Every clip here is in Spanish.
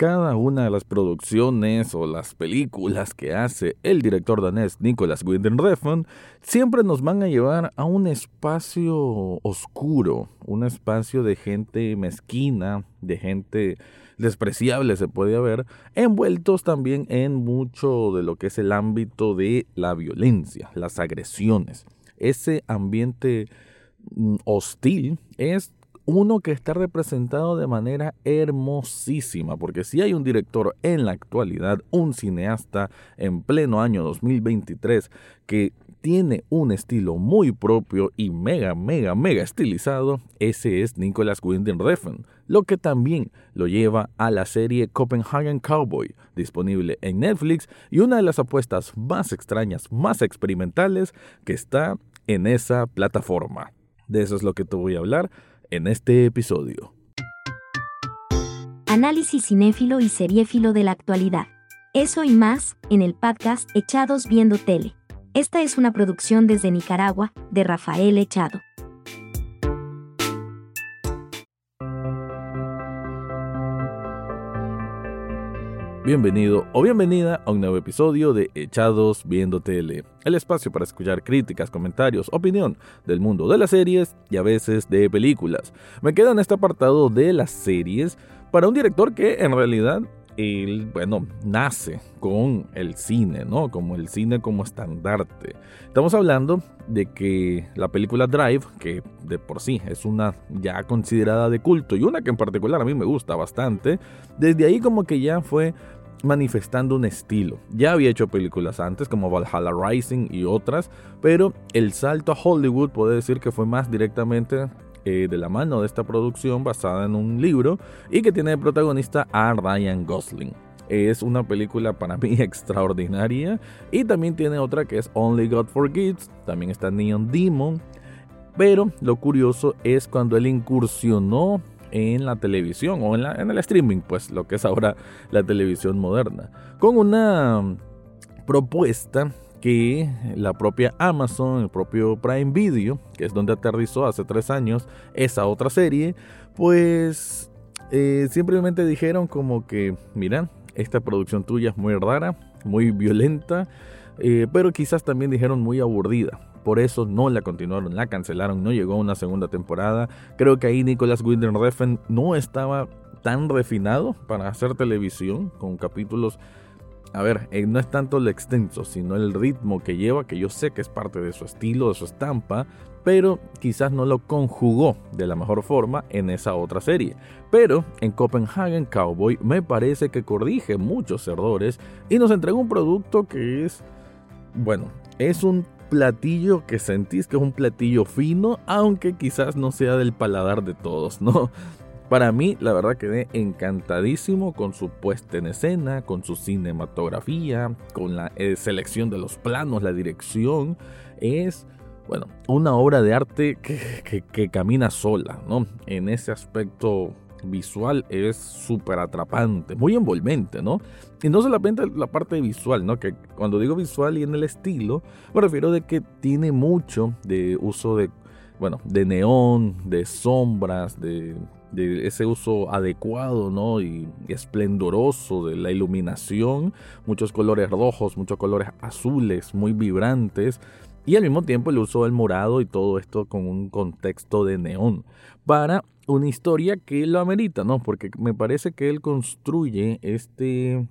cada una de las producciones o las películas que hace el director danés Nicolas Winding Refn siempre nos van a llevar a un espacio oscuro, un espacio de gente mezquina, de gente despreciable se puede haber, envueltos también en mucho de lo que es el ámbito de la violencia, las agresiones. Ese ambiente mm, hostil es uno que está representado de manera hermosísima, porque si hay un director en la actualidad, un cineasta en pleno año 2023 que tiene un estilo muy propio y mega, mega, mega estilizado, ese es Nicolas Winding Refn, lo que también lo lleva a la serie Copenhagen Cowboy, disponible en Netflix y una de las apuestas más extrañas, más experimentales que está en esa plataforma. De eso es lo que te voy a hablar en este episodio. Análisis cinéfilo y seriéfilo de la actualidad. Eso y más, en el podcast Echados Viendo Tele. Esta es una producción desde Nicaragua, de Rafael Echado. Bienvenido o bienvenida a un nuevo episodio de Echados Viendo Tele, el espacio para escuchar críticas, comentarios, opinión del mundo de las series y a veces de películas. Me quedo en este apartado de las series para un director que en realidad él, bueno, nace con el cine, ¿no? Como el cine como estandarte. Estamos hablando de que la película Drive, que de por sí es una ya considerada de culto y una que en particular a mí me gusta bastante, desde ahí como que ya fue manifestando un estilo. Ya había hecho películas antes como Valhalla Rising y otras, pero el salto a Hollywood puede decir que fue más directamente eh, de la mano de esta producción basada en un libro y que tiene de protagonista a Ryan Gosling. Es una película para mí extraordinaria y también tiene otra que es Only God Forgives, también está Neon Demon, pero lo curioso es cuando él incursionó en la televisión o en, el streaming, pues lo que es ahora la televisión moderna, con una propuesta que la propia Amazon, el propio Prime Video, que es donde aterrizó hace tres años esa otra serie, pues eh, simplemente dijeron como que, mira, esta producción tuya es muy rara, muy violenta, eh, pero quizás también dijeron muy aburrida. Por eso no la continuaron, la cancelaron, no llegó a una segunda temporada. Creo que ahí Nicolas Winding Refn no estaba tan refinado para hacer televisión con capítulos a ver, eh, no es tanto lo extenso, sino el ritmo que lleva, que yo sé que es parte de su estilo, de su estampa, pero quizás no lo conjugó de la mejor forma en esa otra serie. Pero en Copenhagen Cowboy me parece que corrige muchos errores y nos entrega un producto que es, bueno, es un platillo que sentís que es un platillo fino, aunque quizás no sea del paladar de todos, ¿no? Para mí, la verdad quedé encantadísimo con su puesta en escena, con su cinematografía, con la eh, selección de los planos, la dirección. Es, bueno, una obra de arte que, que camina sola, ¿no? En ese aspecto visual es súper atrapante, muy envolvente, ¿no? Y no solamente la parte visual, ¿no? Que cuando digo visual y en el estilo, me refiero de que tiene mucho de uso de, bueno, de neón, de sombras, de de ese uso adecuado ¿no? y, esplendoroso de la iluminación, muchos colores rojos, muchos colores azules, muy vibrantes, y al mismo tiempo el uso del morado y todo esto con un contexto de neón, para una historia que lo amerita, ¿no? porque me parece que él construye este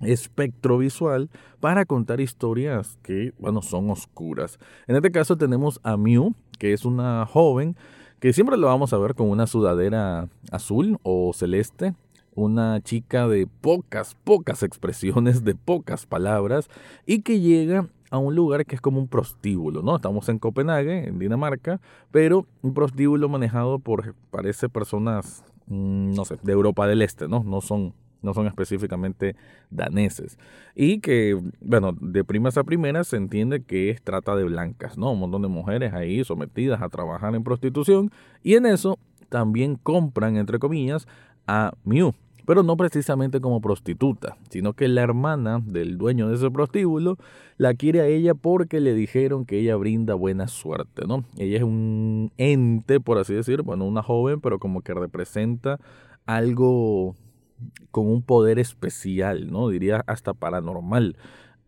espectro visual para contar historias que, bueno, son oscuras. En este caso tenemos a Mew, que es una joven que siempre lo vamos a ver con una sudadera azul o celeste, una chica de pocas, pocas expresiones, de pocas palabras, y que llega a un lugar que es como un prostíbulo, ¿no? Estamos en Copenhague, en Dinamarca, pero un prostíbulo manejado por, parece, personas, mm, no sé, de Europa del Este, ¿no? No son no son específicamente daneses. Y que, bueno, de primas a primeras se entiende que es trata de blancas, ¿no? Un montón de mujeres ahí sometidas a trabajar en prostitución y en eso también compran, entre comillas, a Mew. Pero no precisamente como prostituta, sino que la hermana del dueño de ese prostíbulo la quiere a ella porque le dijeron que ella brinda buena suerte, ¿no? Ella es un ente, por así decir, bueno, una joven, pero como que representa algo con un poder especial, ¿no? Diría hasta paranormal.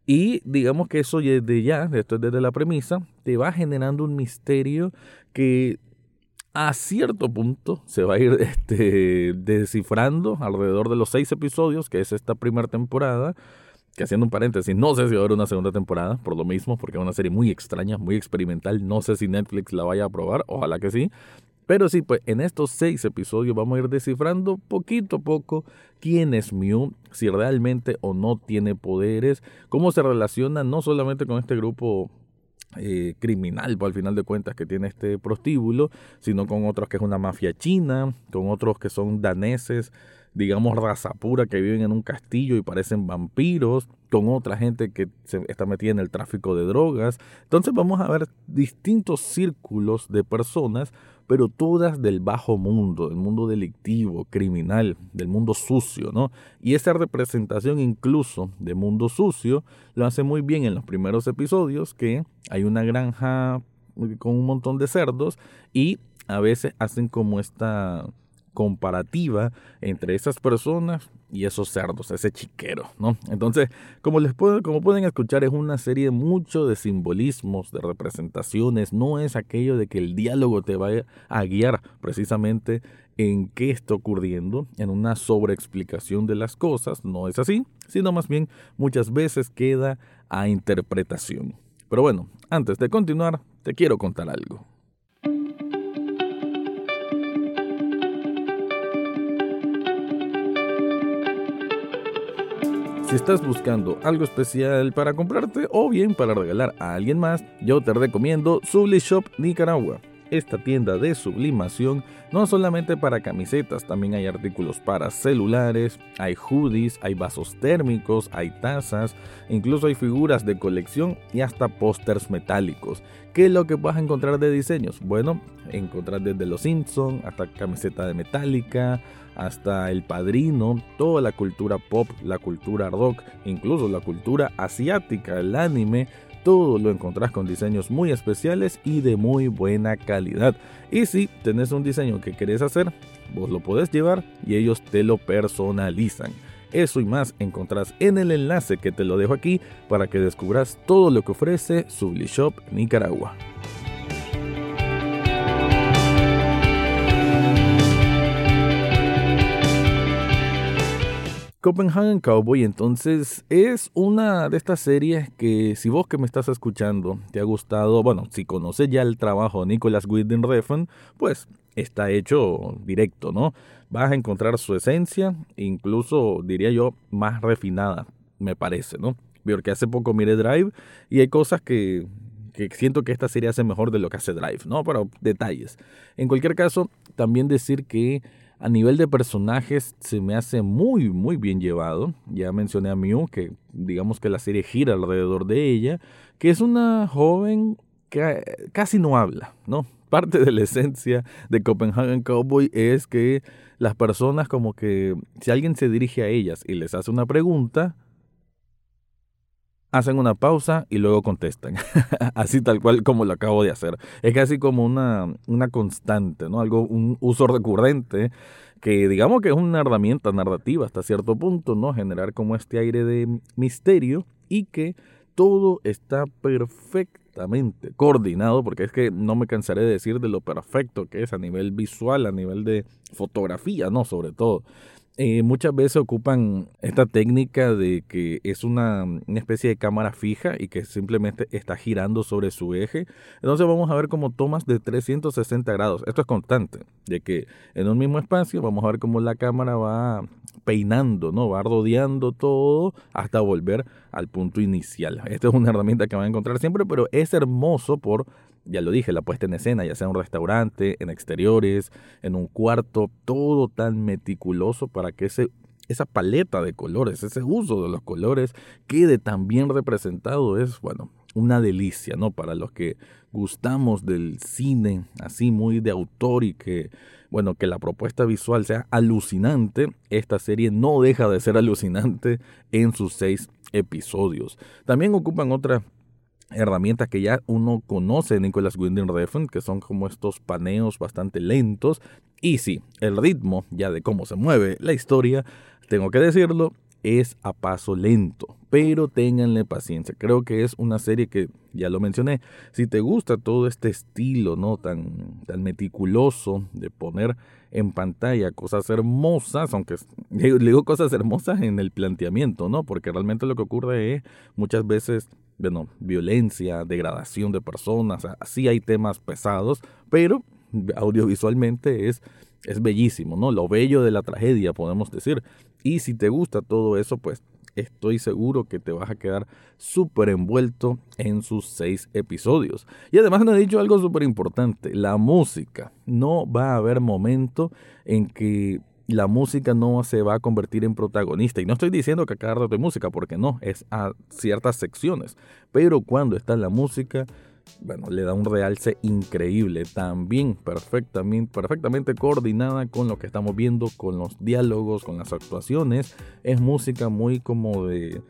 Y digamos que eso desde ya, esto es desde la premisa, te va generando un misterio que a cierto punto se va a ir este, descifrando alrededor de los seis episodios, que es esta primera temporada. Que haciendo un paréntesis, no sé si va a haber una segunda temporada, por lo mismo, porque es una serie muy extraña, muy experimental. No sé si Netflix la vaya a probar, ojalá que sí. Pero sí, pues en estos seis episodios vamos a ir descifrando poquito a poco quién es Mew, si realmente o no tiene poderes, cómo se relaciona no solamente con este grupo eh, criminal, pues, al final de cuentas, que tiene este prostíbulo, sino con otros que es una mafia china, con otros que son daneses, digamos, raza pura, que viven en un castillo y parecen vampiros, con otra gente que se está metida en el tráfico de drogas. Entonces vamos a ver distintos círculos de personas pero todas del bajo mundo, del mundo delictivo, criminal, del mundo sucio, ¿no? Y esa representación incluso de mundo sucio lo hace muy bien en los primeros episodios, que hay una granja con un montón de cerdos y a veces hacen como esta comparativa entre esas personas y esos cerdos, ese chiquero, ¿no? Entonces, como les puedo, como pueden escuchar, es una serie mucho de simbolismos, de representaciones, no es aquello de que el diálogo te vaya a guiar precisamente en qué está ocurriendo, en una sobreexplicación de las cosas, no es así, sino más bien muchas veces queda a interpretación. Pero bueno, antes de continuar, te quiero contar algo. Si estás buscando algo especial para comprarte o bien para regalar a alguien más, yo te recomiendo Subli Shop Nicaragua. Esta tienda de sublimación no solamente para camisetas, también hay artículos para celulares, hay hoodies, hay vasos térmicos, hay tazas, incluso hay figuras de colección y hasta pósters metálicos. ¿Qué es lo que vas a encontrar de diseños? Bueno, encontrar desde los Simpsons hasta camiseta de metálica, hasta El Padrino, toda la cultura pop, la cultura rock, incluso la cultura asiática, el anime, todo lo encontrás con diseños muy especiales y de muy buena calidad. Y si tenés un diseño que querés hacer, vos lo podés llevar y ellos te lo personalizan. Eso y más encontrás en el enlace que te lo dejo aquí para que descubras todo lo que ofrece Sublishop Nicaragua. Copenhagen Cowboy entonces es una de estas series que si vos que me estás escuchando te ha gustado, bueno, si conoces ya el trabajo de Nicolas Winding Refn, pues está hecho directo, ¿no? Vas a encontrar su esencia, incluso diría yo más refinada, me parece, ¿no? Porque hace poco miré Drive y hay cosas que, que siento que esta serie hace mejor de lo que hace Drive, ¿no? Pero detalles. En cualquier caso, también decir que a nivel de personajes se me hace muy, muy bien llevado. Ya mencioné a Mew, que digamos que la serie gira alrededor de ella, que es una joven que casi no habla, ¿no? Parte de la esencia de Copenhagen Cowboy es que las personas como que si alguien se dirige a ellas y les hace una pregunta, hacen una pausa y luego contestan. Así tal cual como lo acabo de hacer. Es casi como una, una constante, ¿no? Algo, un uso recurrente que digamos que es una herramienta narrativa hasta cierto punto, ¿no? Generar como este aire de misterio y que todo está perfectamente coordinado, porque es que no me cansaré de decir de lo perfecto que es a nivel visual, a nivel de fotografía, ¿no? Sobre todo. Eh, muchas veces ocupan esta técnica de que es una, especie de cámara fija y que simplemente está girando sobre su eje. Entonces vamos a ver como tomas de 360 grados. Esto es constante, de que en un mismo espacio vamos a ver cómo la cámara va peinando, ¿no? Va rodeando todo hasta volver al punto inicial. Esta es una herramienta que van a encontrar siempre, pero es hermoso por ya lo dije, la puesta en escena, ya sea en un restaurante, en exteriores, en un cuarto, todo tan meticuloso para que ese, esa paleta de colores, ese uso de los colores quede tan bien representado. Es, bueno, una delicia, ¿no? Para los que gustamos del cine así muy de autor y que, bueno, que la propuesta visual sea alucinante, esta serie no deja de ser alucinante en sus seis episodios. También ocupan otra herramientas que ya uno conoce de Nicholas Winding Refn, que son como estos paneos bastante lentos. Y sí, el ritmo ya de cómo se mueve la historia, tengo que decirlo, es a paso lento, pero ténganle paciencia. Creo que es una serie que, ya lo mencioné, si te gusta todo este estilo, ¿no? Tan, tan meticuloso de poner en pantalla cosas hermosas, aunque digo cosas hermosas en el planteamiento, ¿no? Porque realmente lo que ocurre es muchas veces, bueno, violencia, degradación de personas, así hay temas pesados, pero audiovisualmente es es bellísimo, ¿no? Lo bello de la tragedia, podemos decir. Y si te gusta todo eso, pues estoy seguro que te vas a quedar súper envuelto en sus seis episodios. Y además nos he dicho algo súper importante, la música. No va a haber momento en que la música no se va a convertir en protagonista. Y no estoy diciendo que cada rato de música, porque no, es a ciertas secciones. Pero cuando está la música, bueno, le da un realce increíble, también perfectamente, perfectamente coordinada con lo que estamos viendo, con los diálogos, con las actuaciones. Es música muy como de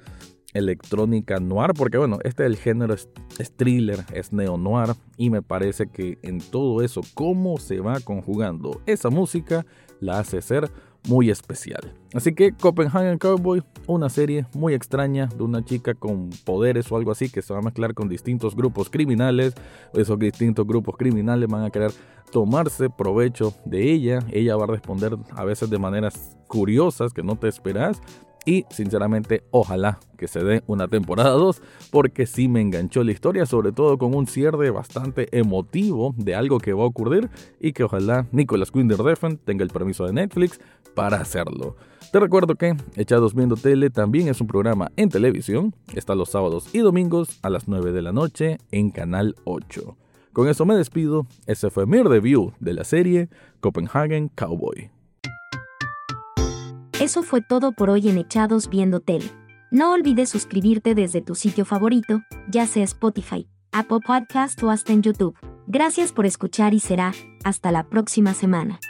electrónica noir, porque bueno, este el género es, es thriller, es neo noir, y me parece que en todo eso, cómo se va conjugando esa música, la hace ser muy especial. Así que Copenhagen Cowboy, una serie muy extraña de una chica con poderes o algo así que se va a mezclar con distintos grupos criminales. Esos distintos grupos criminales van a querer tomarse provecho de ella. Ella va a responder a veces de maneras curiosas que no te esperas. Y sinceramente, ojalá que se dé una temporada 2, porque sí me enganchó la historia, sobre todo con un cierre bastante emotivo de algo que va a ocurrir y que ojalá Nicolas Refn tenga el permiso de Netflix para hacerlo. Te recuerdo que Echados Viendo Tele también es un programa en televisión, está los sábados y domingos a las 9 de la noche en Canal 8. Con eso me despido, ese fue mi review de la serie Copenhagen Cowboy. Eso fue todo por hoy en Echados Viendo Tele. No olvides suscribirte desde tu sitio favorito, ya sea Spotify, Apple Podcast o hasta en YouTube. Gracias por escuchar y será hasta la próxima semana.